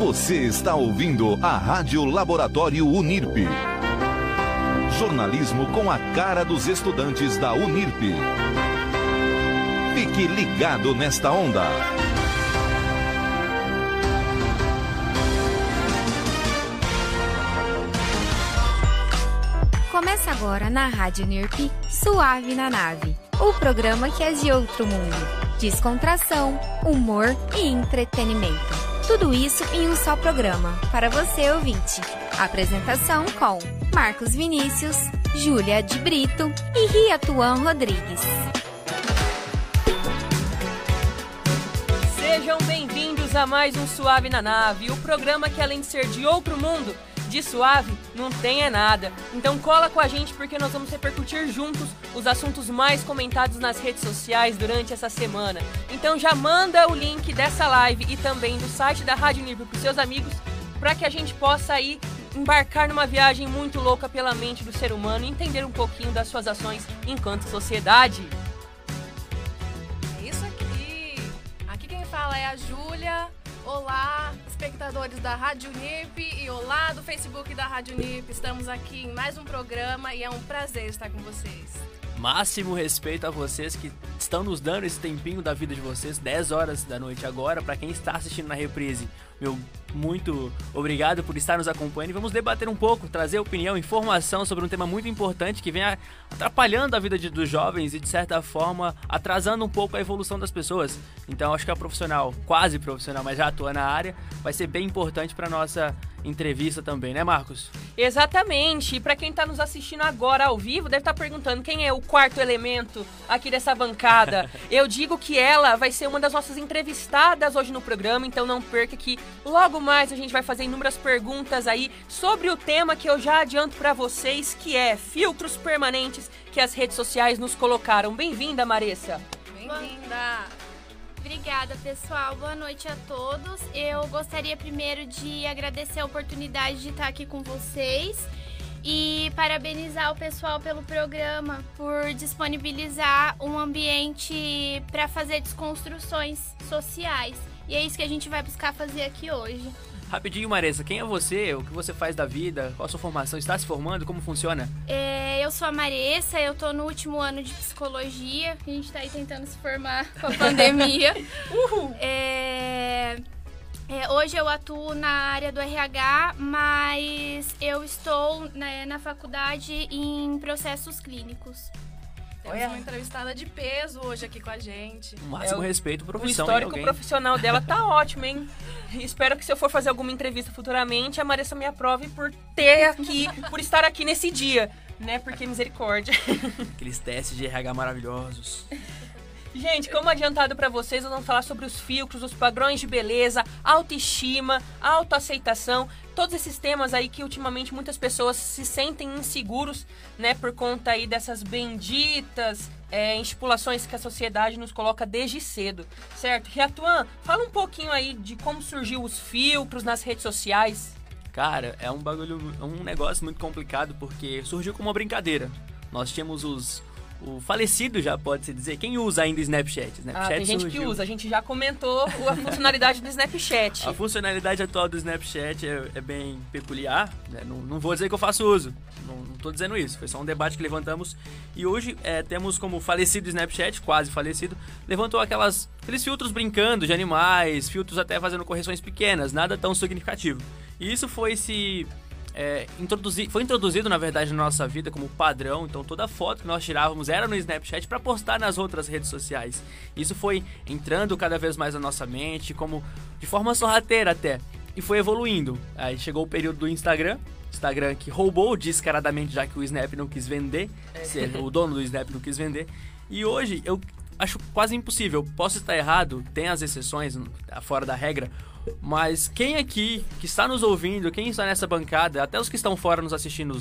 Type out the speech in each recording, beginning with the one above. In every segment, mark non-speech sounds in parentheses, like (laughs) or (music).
Você está ouvindo a Rádio Laboratório Unirp. Jornalismo com a cara dos estudantes da Unirp. Fique ligado nesta onda. Começa agora na Rádio Unirp Suave na Nave o programa que é de outro mundo. Descontração, humor e entretenimento. Tudo isso em um só programa, para você ouvinte. Apresentação com Marcos Vinícius, Júlia de Brito e Riatuan Rodrigues. Sejam bem-vindos a mais um Suave na Nave, o programa que além de ser de outro mundo, de suave não tem é nada. Então cola com a gente porque nós vamos repercutir juntos os assuntos mais comentados nas redes sociais durante essa semana. Então já manda o link dessa live e também do site da Rádio Unirp para seus amigos para que a gente possa aí embarcar numa viagem muito louca pela mente do ser humano e entender um pouquinho das suas ações enquanto sociedade. É isso aqui. Aqui quem fala é a Júlia. Olá, espectadores da Rádio Unip e olá do Facebook da Rádio Unip. Estamos aqui em mais um programa e é um prazer estar com vocês. Máximo respeito a vocês que estão nos dando esse tempinho da vida de vocês, 10 horas da noite agora, para quem está assistindo na reprise. Meu muito obrigado por estar nos acompanhando vamos debater um pouco, trazer opinião, informação sobre um tema muito importante que vem atrapalhando a vida de, dos jovens e de certa forma atrasando um pouco a evolução das pessoas. Então acho que a profissional, quase profissional, mas já atua na área, vai ser bem importante para nossa entrevista também, né, Marcos? Exatamente. E para quem está nos assistindo agora ao vivo, deve estar tá perguntando quem é o quarto elemento aqui dessa bancada. (laughs) Eu digo que ela vai ser uma das nossas entrevistadas hoje no programa, então não perca que logo mais a gente vai fazer inúmeras perguntas aí sobre o tema que eu já adianto para vocês, que é filtros permanentes que as redes sociais nos colocaram. Bem-vinda, Maressa. Bem-vinda. Obrigada, pessoal. Boa noite a todos. Eu gostaria primeiro de agradecer a oportunidade de estar aqui com vocês e parabenizar o pessoal pelo programa por disponibilizar um ambiente para fazer desconstruções sociais. E é isso que a gente vai buscar fazer aqui hoje. Rapidinho, Maressa, quem é você? O que você faz da vida? Qual a sua formação? Está se formando? Como funciona? É, eu sou a Maressa, eu tô no último ano de psicologia. A gente tá aí tentando se formar com a pandemia. (laughs) Uhul! É, é, hoje eu atuo na área do RH, mas eu estou né, na faculdade em processos clínicos. Temos Olha. uma entrevistada de peso hoje aqui com a gente. O máximo é o, respeito, profissão. O histórico profissional dela tá (laughs) ótimo, hein? Espero que se eu for fazer alguma entrevista futuramente, a Marissa me aprove por ter aqui, por estar aqui nesse dia, né? Porque misericórdia. Aqueles testes de RH maravilhosos. (laughs) Gente, como adiantado para vocês, nós vamos falar sobre os filtros, os padrões de beleza, autoestima, autoaceitação, todos esses temas aí que ultimamente muitas pessoas se sentem inseguros, né, por conta aí dessas benditas é, estipulações que a sociedade nos coloca desde cedo, certo? Riatuan, fala um pouquinho aí de como surgiu os filtros nas redes sociais. Cara, é um bagulho, um negócio muito complicado porque surgiu como uma brincadeira. Nós tínhamos os o falecido já pode se dizer. Quem usa ainda Snapchat? Snapchat ah, tem gente surgiu. que usa. A gente já comentou a funcionalidade do Snapchat. A funcionalidade atual do Snapchat é, é bem peculiar. Né? Não, não, vou dizer que eu faço uso. Não, estou dizendo isso. Foi só um debate que levantamos. E hoje é, temos como falecido Snapchat, quase falecido, levantou aquelas, aqueles filtros brincando de animais, filtros até fazendo correções pequenas, nada tão significativo. E isso foi se é, introduzi, foi introduzido, na verdade, na nossa vida como padrão. Então, toda foto que nós tirávamos era no Snapchat para postar nas outras redes sociais. Isso foi entrando cada vez mais na nossa mente, como de forma sorrateira até. E foi evoluindo. Aí chegou o período do Instagram. Instagram que roubou descaradamente, já que o Snap não quis vender. É. O dono do Snap não quis vender. E hoje eu acho quase impossível. Posso estar errado, tem as exceções fora da regra, mas quem aqui que está nos ouvindo, quem está nessa bancada, até os que estão fora nos assistindo,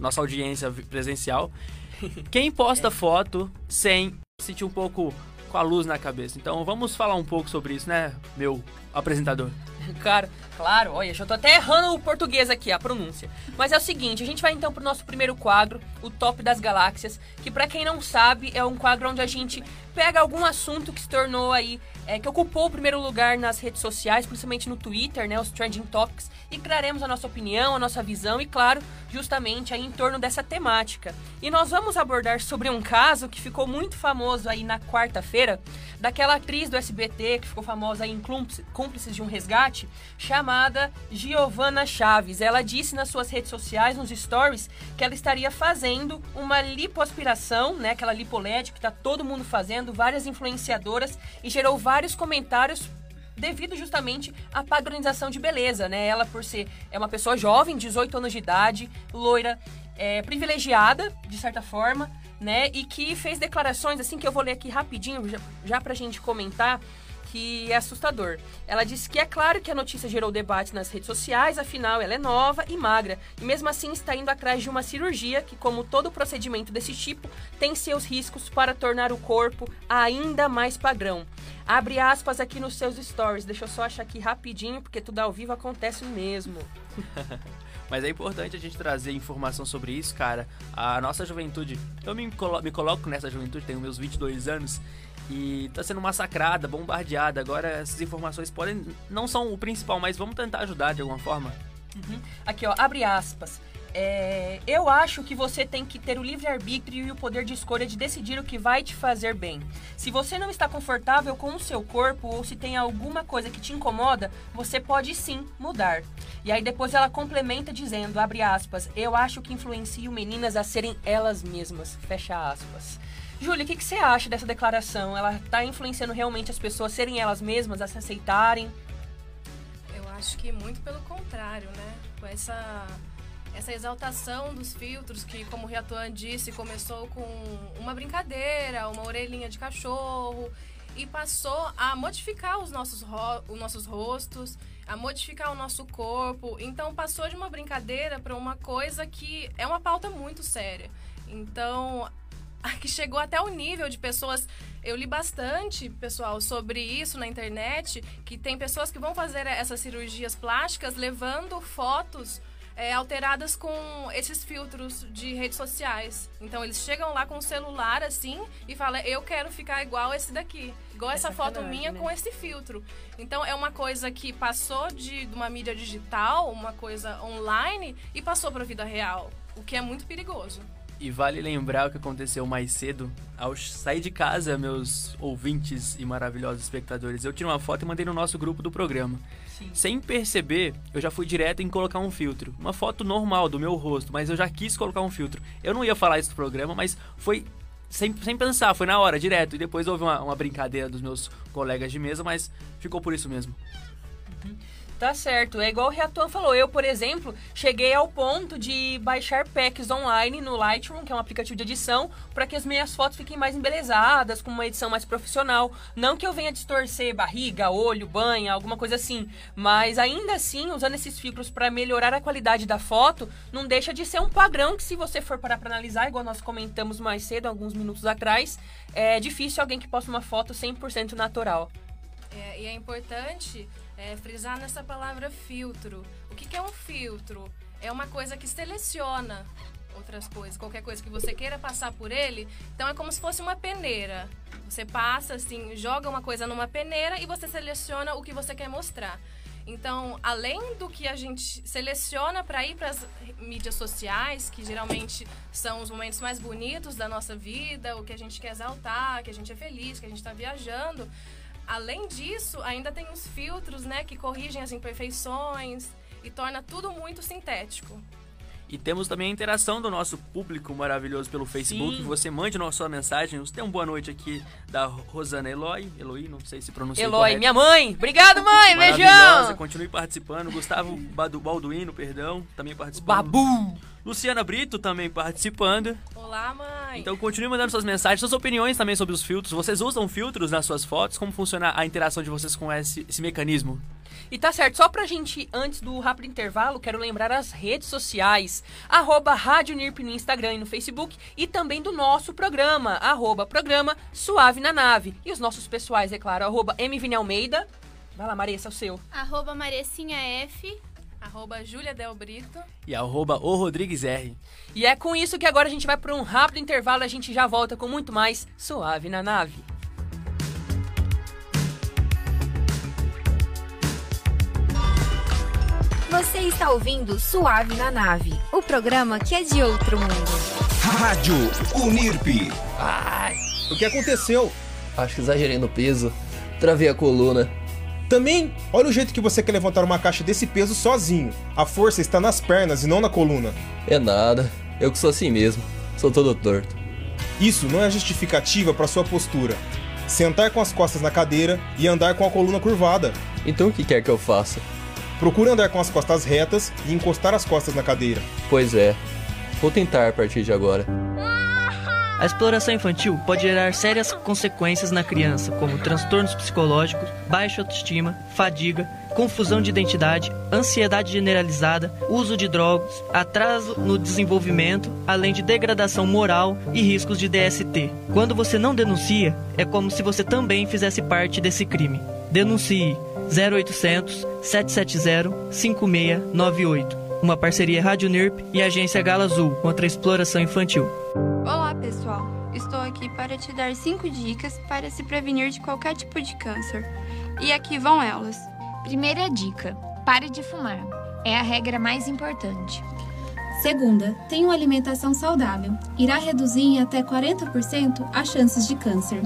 nossa audiência presencial, (laughs) quem posta foto sem sentir um pouco com a luz na cabeça? Então vamos falar um pouco sobre isso, né, meu apresentador? (laughs) Cara, claro, olha, já tô até errando o português aqui, a pronúncia. Mas é o seguinte, a gente vai então pro nosso primeiro quadro, o Top das Galáxias, que para quem não sabe, é um quadro onde a gente pega algum assunto que se tornou aí é, que ocupou o primeiro lugar nas redes sociais, principalmente no Twitter, né, os trending topics, e traremos a nossa opinião, a nossa visão e, claro, justamente aí em torno dessa temática. E nós vamos abordar sobre um caso que ficou muito famoso aí na quarta-feira, daquela atriz do SBT que ficou famosa aí em Cúmplices de um Resgate, chamada Giovanna Chaves. Ela disse nas suas redes sociais, nos stories, que ela estaria fazendo uma lipoaspiração, né, aquela lipoled que está todo mundo fazendo, várias influenciadoras, e gerou vários comentários devido justamente à padronização de beleza, né? Ela, por ser é uma pessoa jovem, 18 anos de idade, loira, é, privilegiada, de certa forma, né? E que fez declarações, assim, que eu vou ler aqui rapidinho, já, já pra gente comentar, que é assustador. Ela disse que é claro que a notícia gerou debate nas redes sociais, afinal ela é nova e magra, e mesmo assim está indo atrás de uma cirurgia que, como todo procedimento desse tipo, tem seus riscos para tornar o corpo ainda mais padrão. Abre aspas aqui nos seus stories. Deixa eu só achar aqui rapidinho, porque tudo ao vivo acontece mesmo. (laughs) Mas é importante a gente trazer informação sobre isso, cara. A nossa juventude, eu me, colo me coloco nessa juventude, tenho meus 22 anos, e tá sendo massacrada, bombardeada. Agora essas informações podem não são o principal, mas vamos tentar ajudar de alguma forma. Uhum. Aqui, ó, abre aspas. É, eu acho que você tem que ter o livre-arbítrio e o poder de escolha de decidir o que vai te fazer bem. Se você não está confortável com o seu corpo ou se tem alguma coisa que te incomoda, você pode sim mudar. E aí depois ela complementa dizendo, abre aspas, eu acho que influencio meninas a serem elas mesmas, fecha aspas. Júlia, o que, que você acha dessa declaração? Ela está influenciando realmente as pessoas a serem elas mesmas, a se aceitarem? Eu acho que muito pelo contrário, né? Com essa essa exaltação dos filtros que, como o Riatuan disse, começou com uma brincadeira, uma orelhinha de cachorro e passou a modificar os nossos, os nossos rostos, a modificar o nosso corpo. Então passou de uma brincadeira para uma coisa que é uma pauta muito séria. Então, (laughs) que chegou até o nível de pessoas. Eu li bastante, pessoal, sobre isso na internet, que tem pessoas que vão fazer essas cirurgias plásticas levando fotos é, alteradas com esses filtros de redes sociais. Então eles chegam lá com o celular assim e falam: Eu quero ficar igual esse daqui. Igual é essa foto minha né? com esse filtro. Então é uma coisa que passou de, de uma mídia digital, uma coisa online, e passou para a vida real. O que é muito perigoso. E vale lembrar o que aconteceu mais cedo. Ao sair de casa, meus ouvintes e maravilhosos espectadores, eu tirei uma foto e mandei no nosso grupo do programa. Sim. Sem perceber, eu já fui direto em colocar um filtro. Uma foto normal do meu rosto, mas eu já quis colocar um filtro. Eu não ia falar isso no programa, mas foi sem, sem pensar, foi na hora, direto. E depois houve uma, uma brincadeira dos meus colegas de mesa, mas ficou por isso mesmo. Uhum. Tá certo. É igual o Reatuan falou. Eu, por exemplo, cheguei ao ponto de baixar packs online no Lightroom, que é um aplicativo de edição, para que as minhas fotos fiquem mais embelezadas, com uma edição mais profissional. Não que eu venha distorcer barriga, olho, banha, alguma coisa assim. Mas ainda assim, usando esses filtros para melhorar a qualidade da foto, não deixa de ser um padrão que, se você for parar para analisar, igual nós comentamos mais cedo, alguns minutos atrás, é difícil alguém que posta uma foto 100% natural. É, e é importante é, frisar nessa palavra filtro. O que, que é um filtro? É uma coisa que seleciona outras coisas, qualquer coisa que você queira passar por ele. Então é como se fosse uma peneira. Você passa assim, joga uma coisa numa peneira e você seleciona o que você quer mostrar. Então, além do que a gente seleciona para ir para as mídias sociais, que geralmente são os momentos mais bonitos da nossa vida, o que a gente quer exaltar, que a gente é feliz, que a gente está viajando, Além disso, ainda tem os filtros, né, que corrigem as imperfeições e torna tudo muito sintético. E temos também a interação do nosso público maravilhoso pelo Facebook. Sim. Você mande a sua mensagem. Você tem uma boa noite aqui da Rosana Eloy. Eloy, não sei se pronuncia Eloy, correto. minha mãe. Obrigado, mãe. Beijão. Continue participando. Gustavo Balduino, perdão, também participando. Babu. Luciana Brito também participando. Olá, mãe. Então continue mandando suas mensagens, suas opiniões também sobre os filtros. Vocês usam filtros nas suas fotos? Como funciona a interação de vocês com esse, esse mecanismo? E tá certo, só pra gente, antes do rápido intervalo, quero lembrar as redes sociais. Arroba Rádio NIRP no Instagram e no Facebook. E também do nosso programa, arroba programa Suave na Nave. E os nossos pessoais, é claro, arroba MVini Almeida. Vai lá, Maressa, é o seu. Arroba Marecinha F Arroba Julia Del Brito. E arroba o Rodrigues R. E é com isso que agora a gente vai para um rápido intervalo. A gente já volta com muito mais Suave na Nave. Você está ouvindo Suave na Nave, o programa que é de outro mundo. Rádio Unirp. Ai, o que aconteceu? Acho que exagerei no peso, travei a coluna. Também, olha o jeito que você quer levantar uma caixa desse peso sozinho. A força está nas pernas e não na coluna. É nada. Eu que sou assim mesmo. Sou todo torto. Isso não é justificativa para sua postura. Sentar com as costas na cadeira e andar com a coluna curvada. Então o que quer que eu faça? Procure andar com as costas retas e encostar as costas na cadeira. Pois é. Vou tentar a partir de agora. A exploração infantil pode gerar sérias consequências na criança, como transtornos psicológicos, baixa autoestima, fadiga, confusão de identidade, ansiedade generalizada, uso de drogas, atraso no desenvolvimento, além de degradação moral e riscos de DST. Quando você não denuncia, é como se você também fizesse parte desse crime. Denuncie 0800 770 5698. Uma parceria Rádio NIRP e Agência Gala Azul contra a exploração infantil. Olá, pessoal. Estou aqui para te dar 5 dicas para se prevenir de qualquer tipo de câncer. E aqui vão elas. Primeira dica: pare de fumar. É a regra mais importante. Segunda, tenha uma alimentação saudável. Irá reduzir em até 40% as chances de câncer.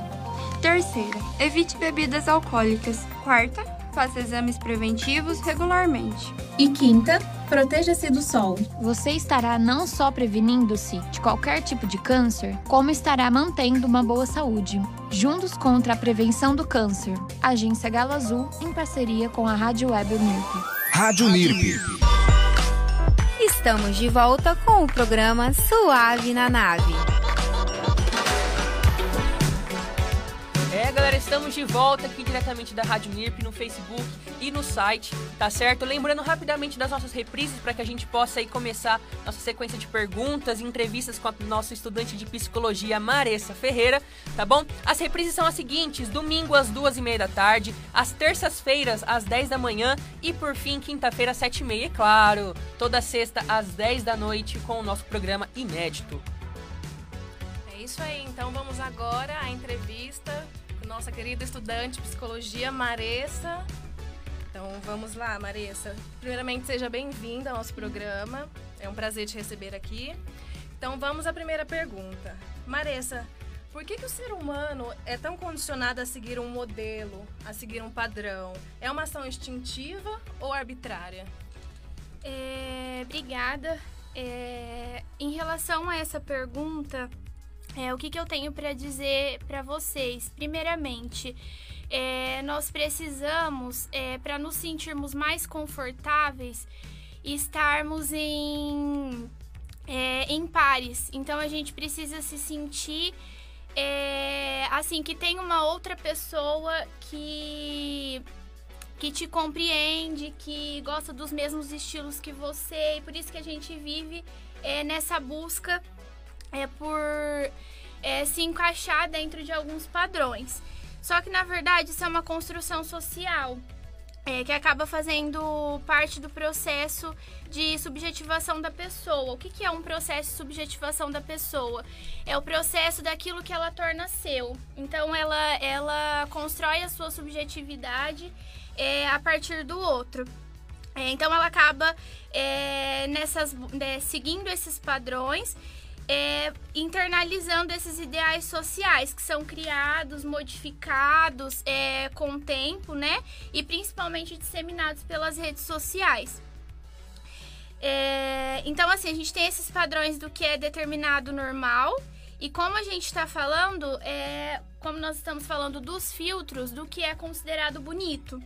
Terceira, evite bebidas alcoólicas. Quarta, faça exames preventivos regularmente. E quinta, proteja-se do sol. Você estará não só prevenindo-se de qualquer tipo de câncer, como estará mantendo uma boa saúde. Juntos contra a prevenção do câncer. Agência Galo Azul, em parceria com a Rádio Web Unirp. Rádio Unirp. Estamos de volta com o programa Suave na Nave. Estamos de volta aqui diretamente da Rádio NIRP no Facebook e no site, tá certo? Lembrando rapidamente das nossas reprises para que a gente possa aí começar nossa sequência de perguntas e entrevistas com a nossa estudante de psicologia, Maressa Ferreira, tá bom? As reprises são as seguintes: domingo às duas e meia da tarde, às terças-feiras às 10 da manhã e por fim, quinta-feira às sete e meia, é claro, toda sexta às 10 da noite com o nosso programa inédito. É isso aí, então vamos agora à entrevista nossa querida estudante de psicologia, Maressa. Então vamos lá, Maressa. Primeiramente, seja bem-vinda ao nosso programa. É um prazer te receber aqui. Então vamos à primeira pergunta. Maressa, por que, que o ser humano é tão condicionado a seguir um modelo, a seguir um padrão? É uma ação instintiva ou arbitrária? É, obrigada. É, em relação a essa pergunta, é, o que, que eu tenho para dizer para vocês? Primeiramente, é, nós precisamos, é, para nos sentirmos mais confortáveis, estarmos em, é, em pares. Então, a gente precisa se sentir é, assim que tem uma outra pessoa que que te compreende, que gosta dos mesmos estilos que você, e por isso que a gente vive é, nessa busca é, por é, se encaixar dentro de alguns padrões. Só que na verdade isso é uma construção social. É, que acaba fazendo parte do processo de subjetivação da pessoa. O que, que é um processo de subjetivação da pessoa? É o processo daquilo que ela torna seu. Então, ela, ela constrói a sua subjetividade é, a partir do outro. É, então, ela acaba é, nessas, né, seguindo esses padrões é, internalizando esses ideais sociais que são criados, modificados é, com o tempo, né? E principalmente disseminados pelas redes sociais. É, então, assim, a gente tem esses padrões do que é determinado normal. E como a gente está falando, é, como nós estamos falando dos filtros, do que é considerado bonito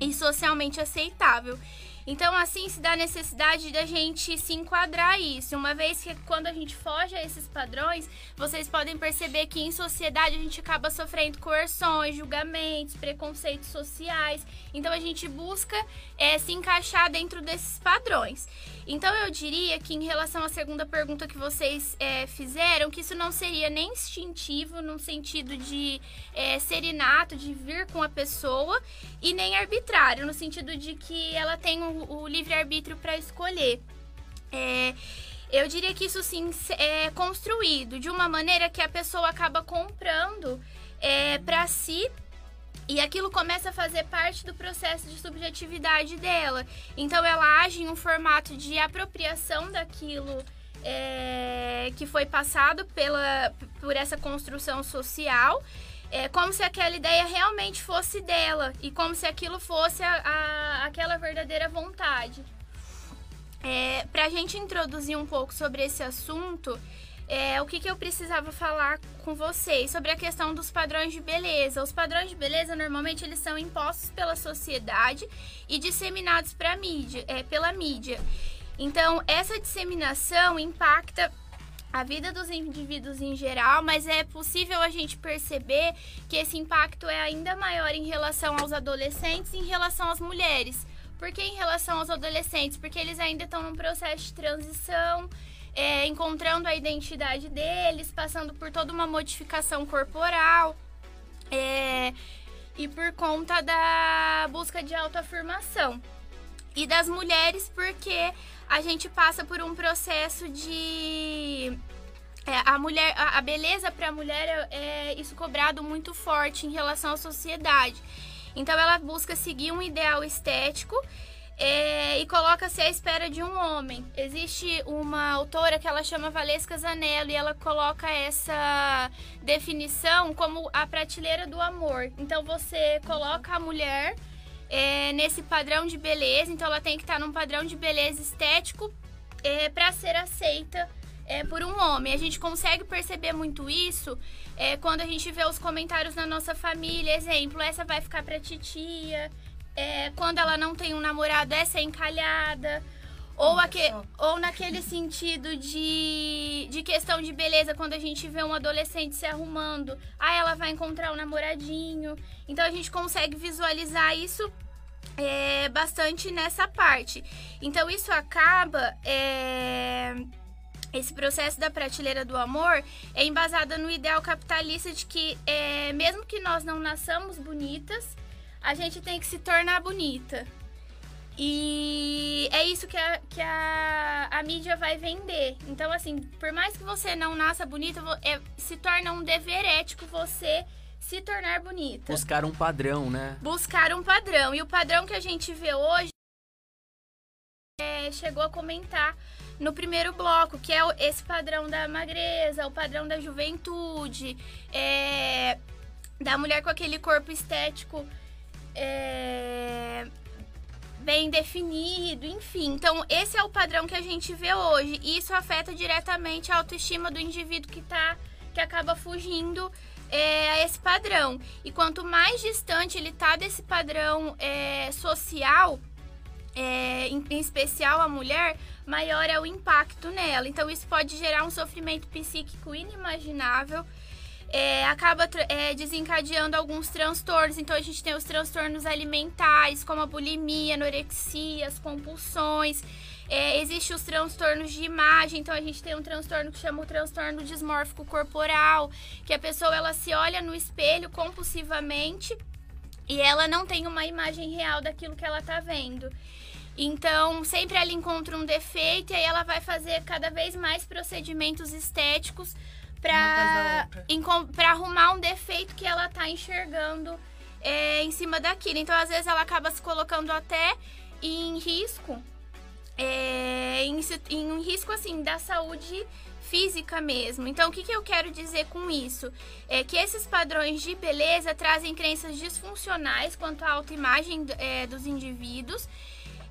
e socialmente aceitável. Então, assim, se dá a necessidade da gente se enquadrar isso. Uma vez que quando a gente foge a esses padrões, vocês podem perceber que em sociedade a gente acaba sofrendo coerções, julgamentos, preconceitos sociais. Então, a gente busca é, se encaixar dentro desses padrões. Então, eu diria que em relação à segunda pergunta que vocês é, fizeram, que isso não seria nem instintivo, no sentido de é, ser inato, de vir com a pessoa, e nem arbitrário, no sentido de que ela tem o, o livre-arbítrio para escolher. É, eu diria que isso sim é construído de uma maneira que a pessoa acaba comprando é, para si E aquilo começa a fazer parte do processo de subjetividade dela. Então ela age em um formato de apropriação daquilo é, que foi passado pela, por essa construção social. É como se aquela ideia realmente fosse dela e como se aquilo fosse a, a aquela verdadeira vontade. É, Para a gente introduzir um pouco sobre esse assunto, é, o que, que eu precisava falar com vocês sobre a questão dos padrões de beleza. Os padrões de beleza normalmente eles são impostos pela sociedade e disseminados pra mídia, é, pela mídia. Então essa disseminação impacta a vida dos indivíduos em geral, mas é possível a gente perceber que esse impacto é ainda maior em relação aos adolescentes em relação às mulheres. Por que em relação aos adolescentes? Porque eles ainda estão num processo de transição é, encontrando a identidade deles, passando por toda uma modificação corporal. É, e por conta da busca de autoafirmação. E das mulheres, porque a gente passa por um processo de. É, a mulher a, a beleza para a mulher é, é isso cobrado muito forte em relação à sociedade então ela busca seguir um ideal estético é, e coloca-se à espera de um homem. Existe uma autora que ela chama Valesca Zanello e ela coloca essa definição como a prateleira do amor. Então você coloca a mulher é, nesse padrão de beleza, então ela tem que estar num padrão de beleza estético é, para ser aceita é, por um homem. A gente consegue perceber muito isso é, quando a gente vê os comentários na nossa família. Exemplo, essa vai ficar pra titia é, quando ela não tem um namorado, essa é encalhada. Ou, aque, ou naquele sentido de, de questão de beleza, quando a gente vê um adolescente se arrumando, ah, ela vai encontrar um namoradinho. Então a gente consegue visualizar isso é, bastante nessa parte. Então isso acaba. É, esse processo da prateleira do amor é embasada no ideal capitalista de que, é, mesmo que nós não nasçamos bonitas, a gente tem que se tornar bonita. E é isso que a, que a, a mídia vai vender. Então, assim, por mais que você não nasça bonita, é, se torna um dever ético você se tornar bonita. Buscar um padrão, né? Buscar um padrão. E o padrão que a gente vê hoje é, chegou a comentar no primeiro bloco, que é esse padrão da magreza, o padrão da juventude, é, da mulher com aquele corpo estético é, bem definido, enfim. Então, esse é o padrão que a gente vê hoje. E isso afeta diretamente a autoestima do indivíduo que tá, que acaba fugindo é, a esse padrão. E quanto mais distante ele tá desse padrão é, social, é, em, em, especial a mulher, maior é o impacto nela. Então, isso pode gerar um sofrimento psíquico inimaginável é, acaba é, desencadeando alguns transtornos. Então a gente tem os transtornos alimentares, como a bulimia, anorexia, as compulsões. É, Existem os transtornos de imagem, então a gente tem um transtorno que chama o transtorno dismórfico corporal, que a pessoa ela se olha no espelho compulsivamente e ela não tem uma imagem real daquilo que ela está vendo. Então, sempre ela encontra um defeito e aí ela vai fazer cada vez mais procedimentos estéticos pra, pra arrumar um defeito que ela tá enxergando é, em cima daquilo. Então, às vezes, ela acaba se colocando até em risco, é, em, em um risco, assim, da saúde física mesmo. Então, o que, que eu quero dizer com isso? É que esses padrões de beleza trazem crenças disfuncionais quanto à autoimagem é, dos indivíduos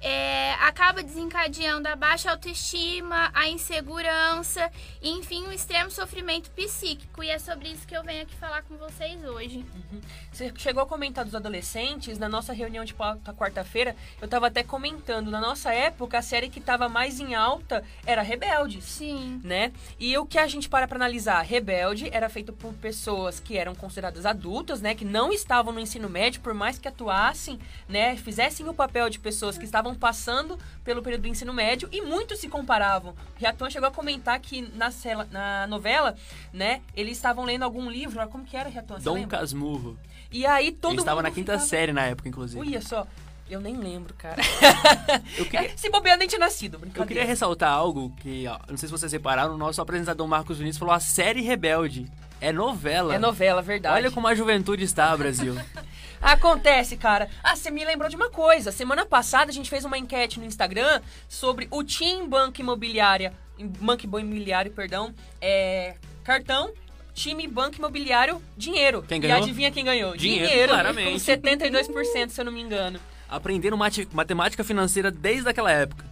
é, acaba desencadeando a baixa autoestima, a insegurança, e, enfim, o extremo sofrimento psíquico. E é sobre isso que eu venho aqui falar com vocês hoje. Uhum. Você chegou a comentar dos adolescentes, na nossa reunião de quarta-feira, eu estava até comentando, na nossa época, a série que estava mais em alta era Rebelde. Sim. Né? E o que a gente para para analisar? Rebelde era feito por pessoas que eram consideradas adultas, né? Que não estavam no ensino médio, por mais que atuassem, né? Fizessem o papel de pessoas que estavam estavam passando pelo período do ensino médio e muitos se comparavam. Riatan chegou a comentar que na, cela, na novela, né, eles estavam lendo algum livro, como que era, Riatan? Dom? Casmurro. E aí todo Ele estava na quinta ficava... série na época, inclusive. Uia só. Eu nem lembro, cara. (laughs) queria... (laughs) Se bobear, nem tinha nascido, Eu queria ressaltar algo que, ó, não sei se vocês repararam, o nosso apresentador Marcos Vinícius falou a série Rebelde. É novela. É novela, verdade. Olha como a juventude está, Brasil. (laughs) Acontece, cara. Ah, você me lembrou de uma coisa. Semana passada a gente fez uma enquete no Instagram sobre o Team Banco Imobiliária, Banco Imobiliário, perdão, é, cartão time Banco Imobiliário Dinheiro. Quem ganhou? E adivinha quem ganhou? Dinheiro, claramente. Com 72%, se eu não me engano. Aprendendo mate- matemática financeira desde aquela época.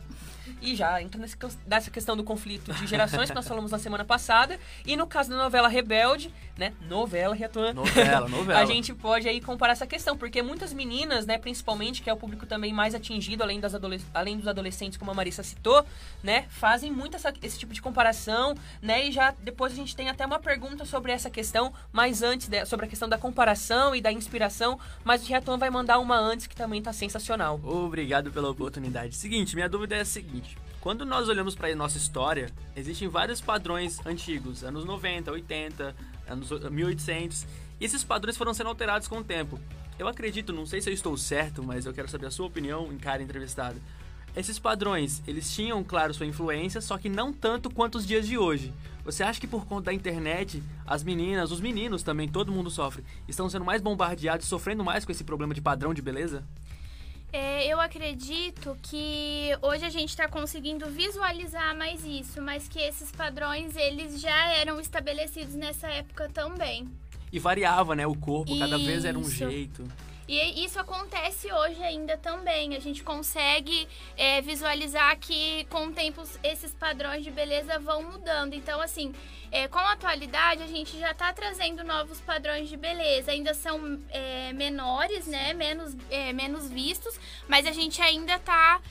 E já entra nessa questão do conflito de gerações que nós falamos na semana passada. E no caso da novela Rebelde, né? Novela, Riatuan. Novela, (laughs) novela. a gente pode aí comparar essa questão, porque muitas meninas, né, principalmente, que é o público também mais atingido, além, das adole- além dos adolescentes, como a Marissa citou, né, fazem muito essa- esse tipo de comparação, né, e já depois a gente tem até uma pergunta sobre essa questão, mas antes, de- sobre a questão da comparação e da inspiração, mas o Riatuan vai mandar uma antes que também tá sensacional. Obrigado pela oportunidade. Seguinte, minha dúvida é a seguinte. Quando nós olhamos para a nossa história, existem vários padrões antigos, anos 90, 80, anos 1800, e esses padrões foram sendo alterados com o tempo. Eu acredito, não sei se eu estou certo, mas eu quero saber a sua opinião em cada entrevistado. Esses padrões, eles tinham, claro, sua influência, só que não tanto quanto os dias de hoje. Você acha que por conta da internet, as meninas, os meninos também, todo mundo sofre, estão sendo mais bombardeados, sofrendo mais com esse problema de padrão de beleza? É, eu acredito que hoje a gente está conseguindo visualizar mais isso, mas que esses padrões eles já eram estabelecidos nessa época também. E variava, né? O corpo, cada vez era um Isso. jeito. E isso acontece hoje ainda também. A gente consegue é, visualizar que com o tempo esses padrões de beleza vão mudando. Então, assim, é, com a atualidade, a gente já está trazendo novos padrões de beleza. Ainda são é, menores, né? Menos, é, menos vistos, mas a gente ainda está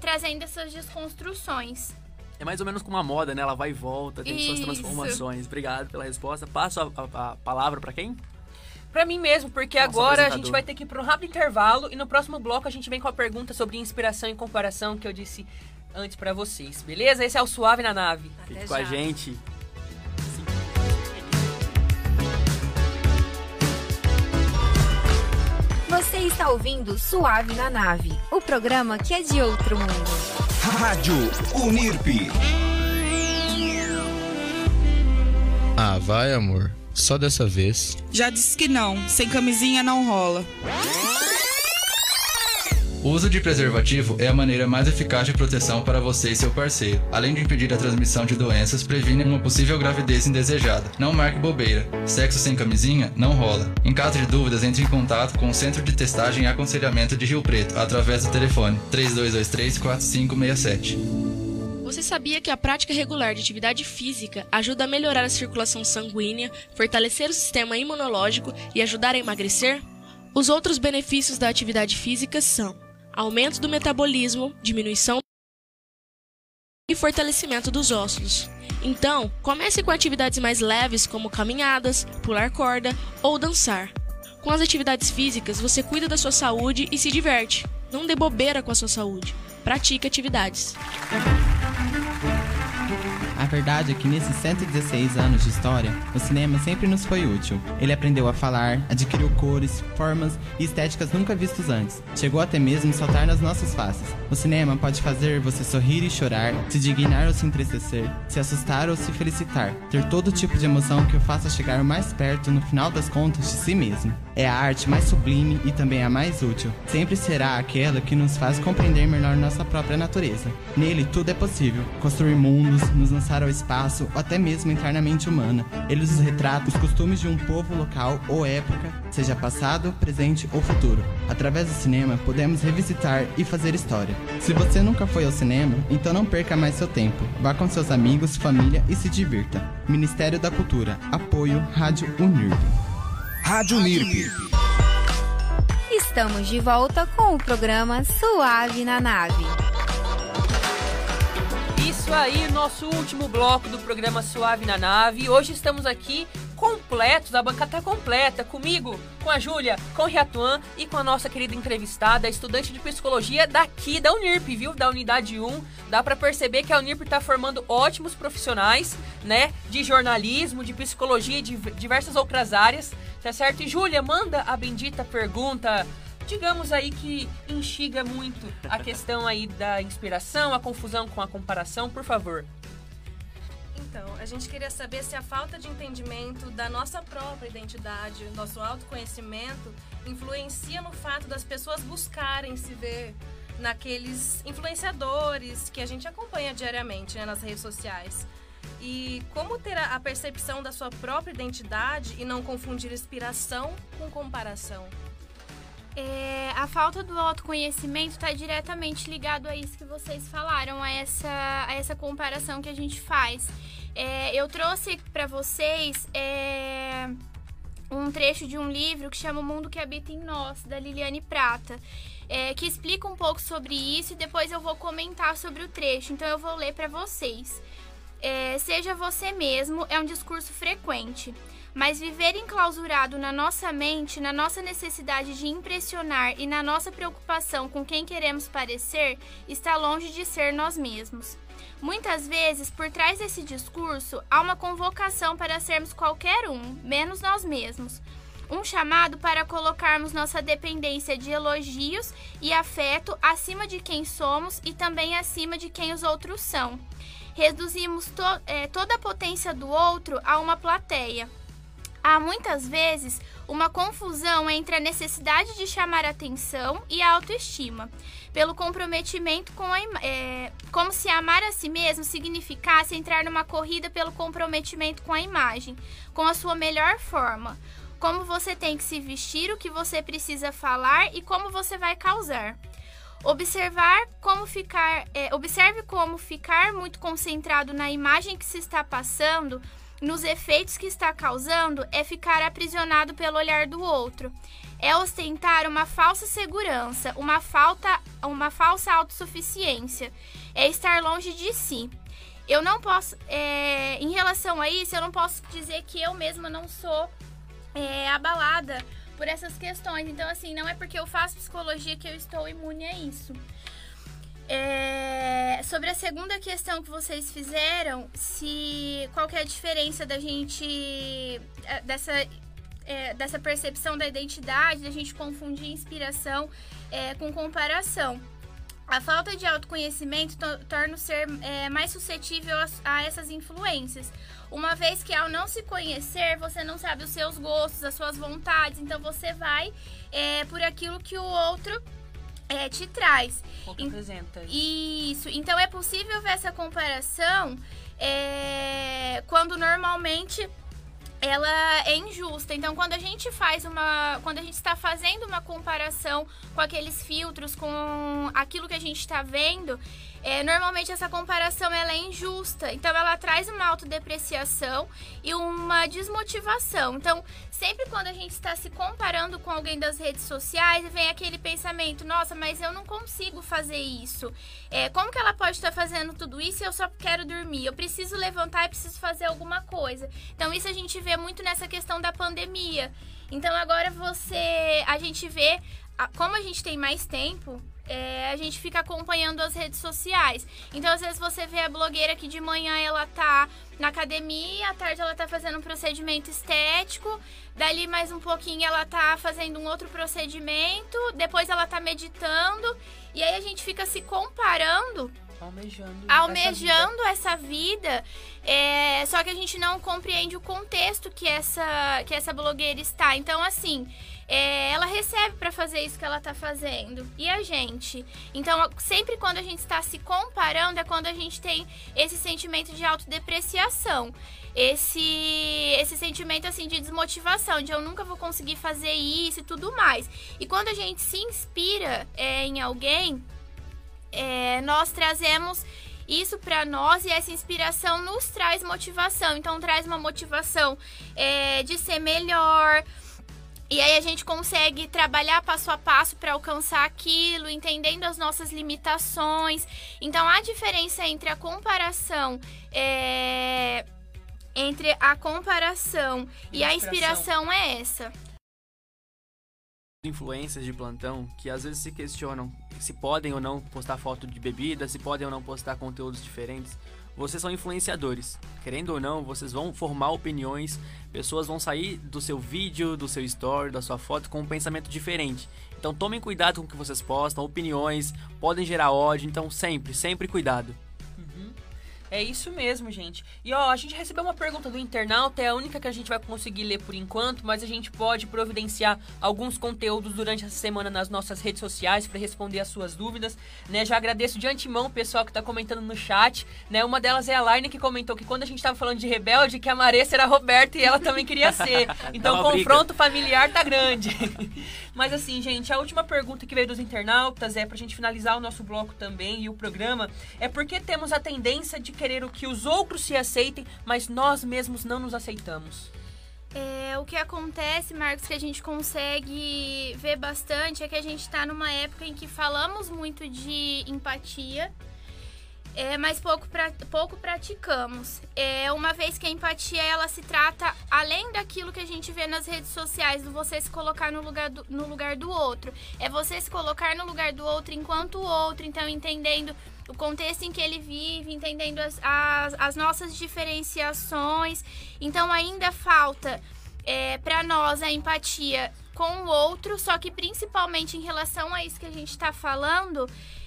trazendo essas desconstruções. É mais ou menos como a moda, né? Ela vai e volta, tem suas Isso. transformações. Obrigado pela resposta. Passo a, a- a palavra pra quem? Pra mim mesmo, porque Nosso agora a gente vai ter que ir para um rápido intervalo e no próximo bloco a gente vem com a pergunta sobre inspiração e comparação que eu disse antes pra vocês, beleza? Esse é o Suave na Nave. Fique com a gente. Você está ouvindo Suave na Nave, o programa que é de outro mundo. Rádio Unirp. Ah, vai, amor. Só dessa vez. Já disse que não. Sem camisinha não rola. O uso de preservativo é a maneira mais eficaz de proteção para você e seu parceiro. Além de impedir a transmissão de doenças, previne uma possível gravidez indesejada. Não marque bobeira. Sexo sem camisinha não rola. Em caso de dúvidas, entre em contato com o Centro de Testagem e Aconselhamento de Rio Preto através do telefone 3223 4567. Você sabia que a prática regular de atividade física ajuda a melhorar a circulação sanguínea, fortalecer o sistema imunológico e ajudar a emagrecer? Os outros benefícios da atividade física são aumento do metabolismo, diminuição e fortalecimento dos ossos. Então, comece com atividades mais leves como caminhadas, pular corda ou dançar. Com as atividades físicas, você cuida da sua saúde e se diverte. Não dê bobeira com a sua saúde. Pratique atividades. A verdade é que nesses 116 anos de história, o cinema sempre nos foi útil. Ele aprendeu a falar, adquiriu cores, formas e estéticas nunca vistos antes. Chegou até mesmo saltar nas nossas faces. O cinema pode fazer você sorrir e chorar, se dignar ou se entristecer, se assustar ou se felicitar, ter todo tipo de emoção que o faça chegar mais perto no final das contas de si mesmo. É a arte mais sublime e também a mais útil. Sempre será aquela que nos faz compreender melhor nossa própria natureza. Nele tudo é possível. Construir mundos, nos lançar ao espaço ou até mesmo entrar na mente humana. Ele nos retrata os costumes de um povo local ou época, seja passado, presente ou futuro. Através do cinema podemos revisitar e fazer história. Se você nunca foi ao cinema, então não perca mais seu tempo. Vá com seus amigos, família e se divirta. Ministério da Cultura. Apoio Rádio Unirp. Rádio Unirp. Estamos de volta com o programa Suave na Nave. Isso aí, nosso último bloco do programa Suave na Nave. Hoje estamos aqui completos, a banca tá completa, comigo, com a Júlia, com o Riatuan e com a nossa querida entrevistada, estudante de psicologia daqui da Unirp, viu? Da unidade 1. Dá pra perceber que a Unirp tá formando ótimos profissionais, né? De jornalismo, de psicologia e de diversas outras áreas, tá certo? E Júlia, manda a bendita pergunta digamos aí que instiga muito a questão aí da inspiração, a confusão com a comparação, por favor. Então, a gente queria saber se a falta de entendimento da nossa própria identidade, nosso autoconhecimento, influencia no fato das pessoas buscarem se ver naqueles influenciadores que a gente acompanha diariamente né, nas redes sociais. E como ter a percepção da sua própria identidade e não confundir inspiração com comparação? É, a falta do autoconhecimento está diretamente ligado a isso que vocês falaram, a essa, a essa comparação que a gente faz. É, eu trouxe para vocês é, um trecho de um livro que chama O Mundo que Habita em Nós, da Liliane Prata, é, que explica um pouco sobre isso e depois eu vou comentar sobre o trecho, então eu vou ler para vocês. É, seja você mesmo é um discurso frequente. Mas viver enclausurado na nossa mente, na nossa necessidade de impressionar e na nossa preocupação com quem queremos parecer, está longe de ser nós mesmos. Muitas vezes, por trás desse discurso, há uma convocação para sermos qualquer um, menos nós mesmos. Um chamado para colocarmos nossa dependência de elogios e afeto acima de quem somos e também acima de quem os outros são. Reduzimos to é, toda a potência do outro a uma plateia. Há muitas vezes uma confusão entre a necessidade de chamar atenção e a autoestima, pelo comprometimento com a é, como se amar a si mesmo significasse entrar numa corrida pelo comprometimento com a imagem, com a sua melhor forma, como você tem que se vestir, o que você precisa falar e como você vai causar. Observar como ficar, é, observe como ficar muito concentrado na imagem que se está passando nos efeitos que está causando é ficar aprisionado pelo olhar do outro. É ostentar uma falsa segurança, uma, falta, uma falsa autossuficiência. É estar longe de si. Eu não posso, é, em relação a isso, eu não posso dizer que eu mesma não sou é, abalada por essas questões. Então, assim, não é porque eu faço psicologia que eu estou imune a isso. É, sobre a segunda questão que vocês fizeram, se qual é a diferença da gente é, dessa é, dessa percepção da identidade, da gente confundir inspiração é, com comparação. A falta de autoconhecimento to torna o ser é, mais suscetível a, a, essas influências. Uma vez que ao não se conhecer, você não sabe os seus gostos, as suas vontades, então você vai é, por aquilo que o outro é, te traz. Ou que apresenta. Isso. Então é possível ver essa comparação é, quando normalmente ela é injusta. Então, quando a gente faz uma. Quando a gente está fazendo uma comparação com aqueles filtros, com aquilo que a gente está vendo, é, normalmente essa comparação ela é injusta. Então, ela traz uma autodepreciação e uma desmotivação. Então, sempre quando a gente está se comparando com alguém das redes sociais, vem aquele pensamento: nossa, mas eu não consigo fazer isso. É, como que ela pode estar fazendo tudo isso e eu só quero dormir? Eu preciso levantar e preciso fazer alguma coisa. Então, isso a gente vê muito nessa questão da pandemia. Então, agora você. A gente vê. Como a gente tem mais tempo, é, a gente fica acompanhando as redes sociais. Então, às vezes, você vê a blogueira que de manhã ela tá na academia, à tarde ela tá fazendo um procedimento estético, dali mais um pouquinho ela tá fazendo um outro procedimento, depois ela tá meditando, e aí a gente fica se comparando. Almejando, almejando essa vida, essa vida é, só que a gente não compreende o contexto que essa, que essa blogueira está. Então, assim, é, ela recebe para fazer isso que ela tá fazendo. E a gente? Então, sempre quando a gente está se comparando, é quando a gente tem esse sentimento de autodepreciação. Esse, esse sentimento assim de desmotivação, de eu nunca vou conseguir fazer isso e tudo mais. E quando a gente se inspira é, em alguém, é, nós trazemos isso para nós e essa inspiração nos traz motivação. Então, traz uma motivação é, de ser melhor, e aí a gente consegue trabalhar passo a passo para alcançar aquilo, entendendo as nossas limitações. Então a diferença entre a comparação é... entre a comparação e, e a inspiração é essa. Influências de plantão que às vezes se questionam se podem ou não postar foto de bebida, se podem ou não postar conteúdos diferentes vocês são influenciadores. Querendo ou não, vocês vão formar opiniões, pessoas vão sair do seu vídeo, do seu story, da sua foto com um pensamento diferente. Então tomem cuidado com o que vocês postam, opiniões podem gerar ódio, então sempre, sempre cuidado. É isso mesmo, gente. E ó, a gente recebeu uma pergunta do internauta, é a única que a gente vai conseguir ler por enquanto, mas a gente pode providenciar alguns conteúdos durante essa semana nas nossas redes sociais para responder as suas dúvidas, né? Já agradeço de antemão o pessoal que tá comentando no chat, né? Uma delas é a Laine que comentou que quando a gente tava falando de Rebelde, que a Maressa era a Roberta e ela também queria ser. (laughs) Então o confronto familiar tá grande. (laughs) mas assim, gente, a última pergunta que veio dos internautas é pra gente finalizar o nosso bloco também e o programa, é porque temos a tendência de querer o que os outros se aceitem, mas nós mesmos não nos aceitamos. É, o que acontece, Marcos, que a gente consegue ver bastante é que a gente está numa época em que falamos muito de empatia, é, mas pouco, pra, pouco praticamos. É, uma vez que a empatia ela se trata além daquilo que a gente vê nas redes sociais, do você se colocar no lugar do, no lugar do outro. É você se colocar no lugar do outro enquanto o outro, então entendendo o contexto em que ele vive, entendendo as, as, as nossas diferenciações. Então ainda falta é, para nós a empatia com o outro, só que principalmente em relação a isso que a gente está falando,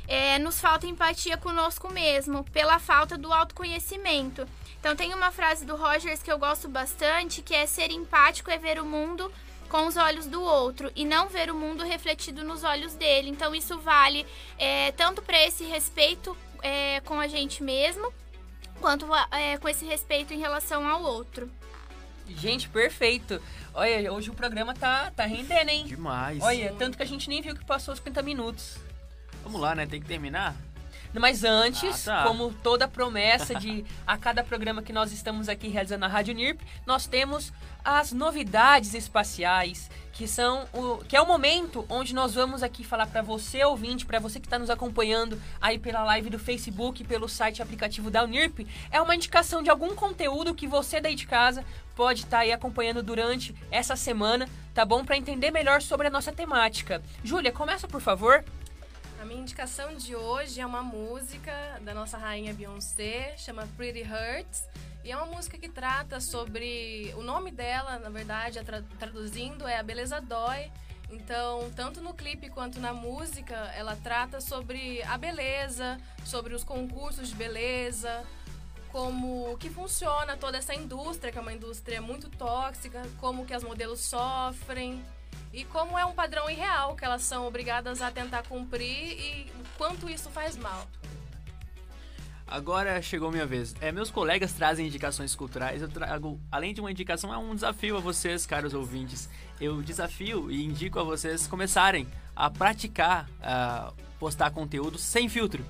é, nos falta empatia conosco mesmo, pela falta do autoconhecimento. Então tem uma frase do Rogers que eu gosto bastante, que é ser empático é ver o mundo com os olhos do outro e não ver o mundo refletido nos olhos dele. Então isso vale é, tanto para esse respeito é, com a gente mesmo, quanto é, com esse respeito em relação ao outro. Gente, perfeito. Olha, hoje o programa tá, tá rendendo, hein? Demais. Olha, tanto que a gente nem viu que passou os 50 minutos. Vamos lá, né? Tem que terminar? Mas antes, Ah, tá. como toda promessa de a cada programa que nós estamos aqui realizando na Rádio NIRP, nós temos as novidades espaciais, que são o que é o momento onde nós vamos aqui falar para você ouvinte, para você que está nos acompanhando aí pela live do Facebook, pelo site aplicativo da Unirp, é uma indicação de algum conteúdo que você daí de casa pode estar aí acompanhando durante essa semana, tá bom? Para entender melhor sobre a nossa temática. Júlia, começa por favor. Minha indicação de hoje é uma música da nossa rainha Beyoncé, chama Pretty Hurts. E é uma música que trata sobre. O nome dela, na verdade, tra- traduzindo, é A Beleza Dói. Então, tanto no clipe quanto na música, ela trata sobre a beleza, sobre os concursos de beleza, como que funciona toda essa indústria, que é uma indústria muito tóxica, como que as modelos sofrem e como é um padrão irreal que elas são obrigadas a tentar cumprir e o quanto isso faz mal. Agora chegou minha vez. É, meus colegas trazem indicações culturais. Eu trago, além de uma indicação, é um desafio a vocês, caros ouvintes. Eu desafio e indico a vocês começarem a praticar, a postar conteúdo sem filtro.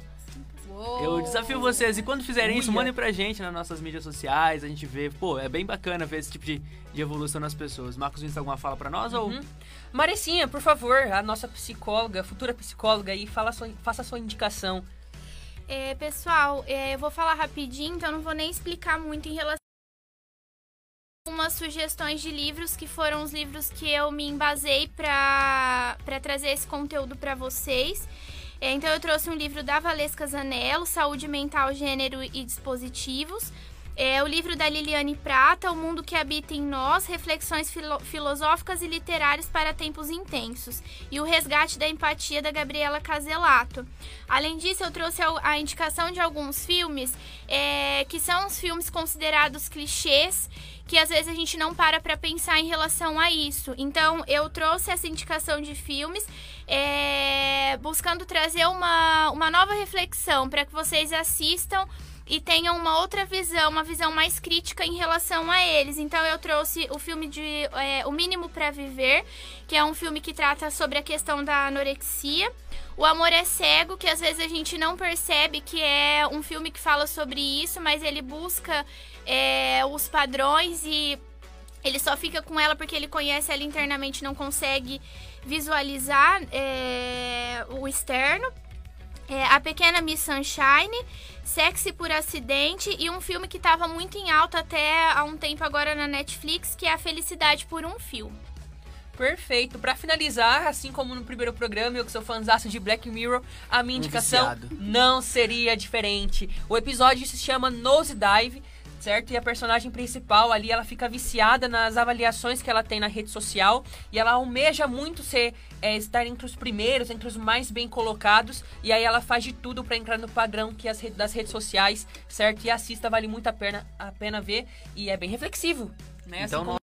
Eu desafio vocês, e quando fizerem isso, Uia. mandem pra gente nas nossas mídias sociais, a gente vê. Pô, é bem bacana ver esse tipo de, de evolução nas pessoas. Marcos Vinícius, alguma fala pra nós? Ou... Uhum. Marecinha, por favor, a nossa psicóloga, futura psicóloga aí, fala sua, faça a sua indicação. É, pessoal, é, eu vou falar rapidinho, então eu não vou nem explicar muito em relação algumas sugestões de livros que foram os livros que eu me embasei para trazer esse conteúdo para vocês. É, então eu trouxe um livro da Valesca Zanello, Saúde Mental, Gênero e Dispositivos. É, o livro da Liliane Prata, O Mundo que Habita em Nós, Reflexões filo- Filosóficas e Literárias para Tempos Intensos. E O Resgate da Empatia, da Gabriela Caselato. Além disso, eu trouxe a, indicação de alguns filmes, é, que são os filmes considerados clichês, que às vezes a gente não para para pensar em relação a isso. Então, eu trouxe essa indicação de filmes, é, buscando trazer uma, uma nova reflexão para que vocês assistam e tenham uma outra visão, uma visão mais crítica em relação a eles. Então eu trouxe o filme de é, O Mínimo para Viver, que é um filme que trata sobre a questão da anorexia. O Amor é Cego, que às vezes a gente não percebe que é um filme que fala sobre isso, mas ele busca é, os padrões e ele só fica com ela porque ele conhece ela internamente, não consegue visualizar é, o externo. É, a Pequena Miss Sunshine, Sexy por Acidente e um filme que estava muito em alta até há um tempo agora na Netflix, que é A Felicidade por um Fio. Perfeito. Pra finalizar, assim como no primeiro programa, eu que sou fãzaço de Black Mirror, a minha indicação viciado. não seria diferente. O episódio se chama Nose Dive. Certo? E a personagem principal ali, ela fica viciada nas avaliações que ela tem na rede social e ela almeja muito ser é, estar entre os primeiros, entre os mais bem colocados, e aí ela faz de tudo para entrar no padrão que as redes, das redes sociais, certo? E assista, vale muito a pena, a pena ver e é bem reflexivo, né? Então Assim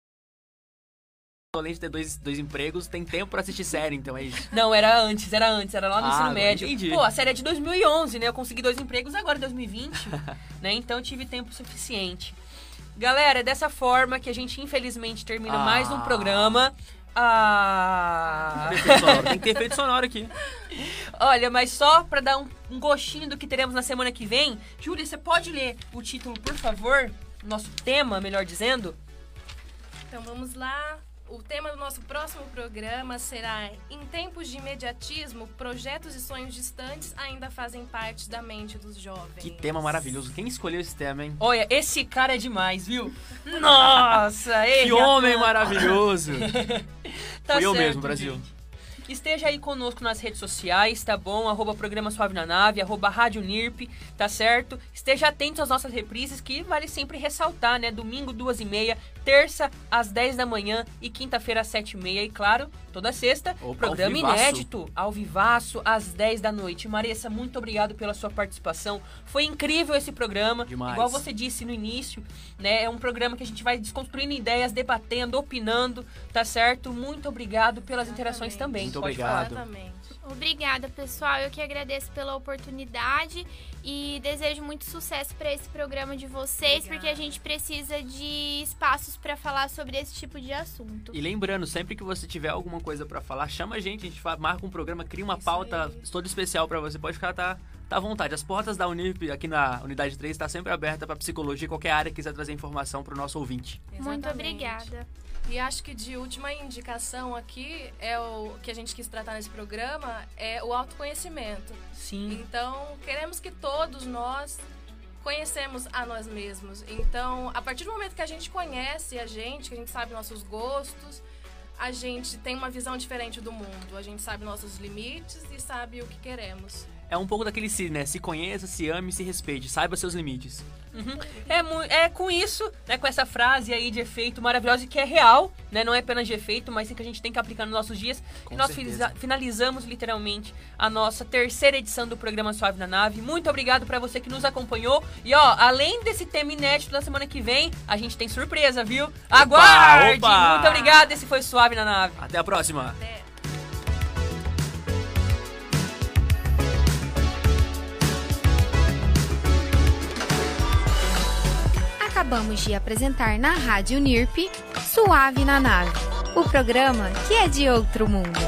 além de ter dois, dois empregos, tem tempo pra assistir série, então é isso. Não, era antes, era antes, era lá no Ah, ensino médio. entendi. Pô, a série é de 2011, né? Eu consegui dois empregos agora em 2020, (laughs) né? Então eu tive tempo suficiente. Galera, é dessa forma que a gente infelizmente termina Ah. mais um programa. Ah. Efeito sonoro, Tem que ter efeito sonoro aqui. (laughs) Olha, mas só pra dar um, um gostinho do que teremos na semana que vem, Júlia, você pode ler o título, por favor? Nosso tema, melhor dizendo? Então vamos lá. O tema do nosso próximo programa será Em tempos de imediatismo, projetos e sonhos distantes ainda fazem parte da mente dos jovens. Que tema maravilhoso. Quem escolheu esse tema, hein? Olha, esse cara é demais, viu? Nossa, Que ele homem atua- maravilhoso. (laughs) Tá Fui eu mesmo, Brasil. gente. Esteja aí conosco nas redes sociais, tá bom? Arroba Programa Suave na Nave, arroba Rádio NIRP, tá certo? Esteja atento às nossas reprises, que vale sempre ressaltar, né? Domingo, duas e meia, terça, às 10 da manhã e quinta-feira, às sete e meia. E claro, toda sexta, Opa, programa ao inédito, ao vivaço, às 10 da noite. Maressa, muito obrigado pela sua participação. Foi incrível esse programa. Demais. Igual você disse no início, né? É um programa que a gente vai desconstruindo ideias, debatendo, opinando, tá certo? Muito obrigado pelas interações também. Muito Pode obrigado. Obrigada, pessoal. Eu que agradeço pela oportunidade e desejo muito sucesso para esse programa de vocês, porque a gente precisa de espaços para falar sobre esse tipo de assunto. E lembrando, sempre que você tiver alguma coisa pra falar, chama a gente, a gente marca um programa, cria uma pauta toda especial pra você. Pode ficar, tá, tá à vontade. As portas da Unip aqui na Unidade 3 tá sempre aberta pra psicologia, qualquer área que quiser trazer informação pro nosso ouvinte. Muito Exatamente. obrigada. E acho que de última indicação aqui é o que a gente quis tratar nesse programa é o autoconhecimento. Sim. Então, queremos que todos nós conhecemos a nós mesmos. Então, a partir do momento que a gente conhece a gente, que a gente sabe nossos gostos, a gente tem uma visão diferente do mundo. A gente sabe nossos limites e sabe o que queremos. É um pouco daquele se, né? Se conheça, se ame, se respeite, saiba seus limites. Uhum. É, é com isso, né, com essa frase aí de efeito maravilhosa e que é real, né, não é apenas de efeito, mas sim que a gente tem que aplicar nos nossos dias. Com que nós certeza. finalizamos literalmente a nossa terceira edição do programa Suave na Nave. Muito obrigado pra você que nos acompanhou. E ó, além desse tema inédito da semana que vem, a gente tem surpresa, viu? Aguarde! opa! Muito obrigado, esse foi Suave na Nave. Até a próxima. Acabamos de apresentar na Rádio NIRP Suave na Nave, o programa que é de outro mundo.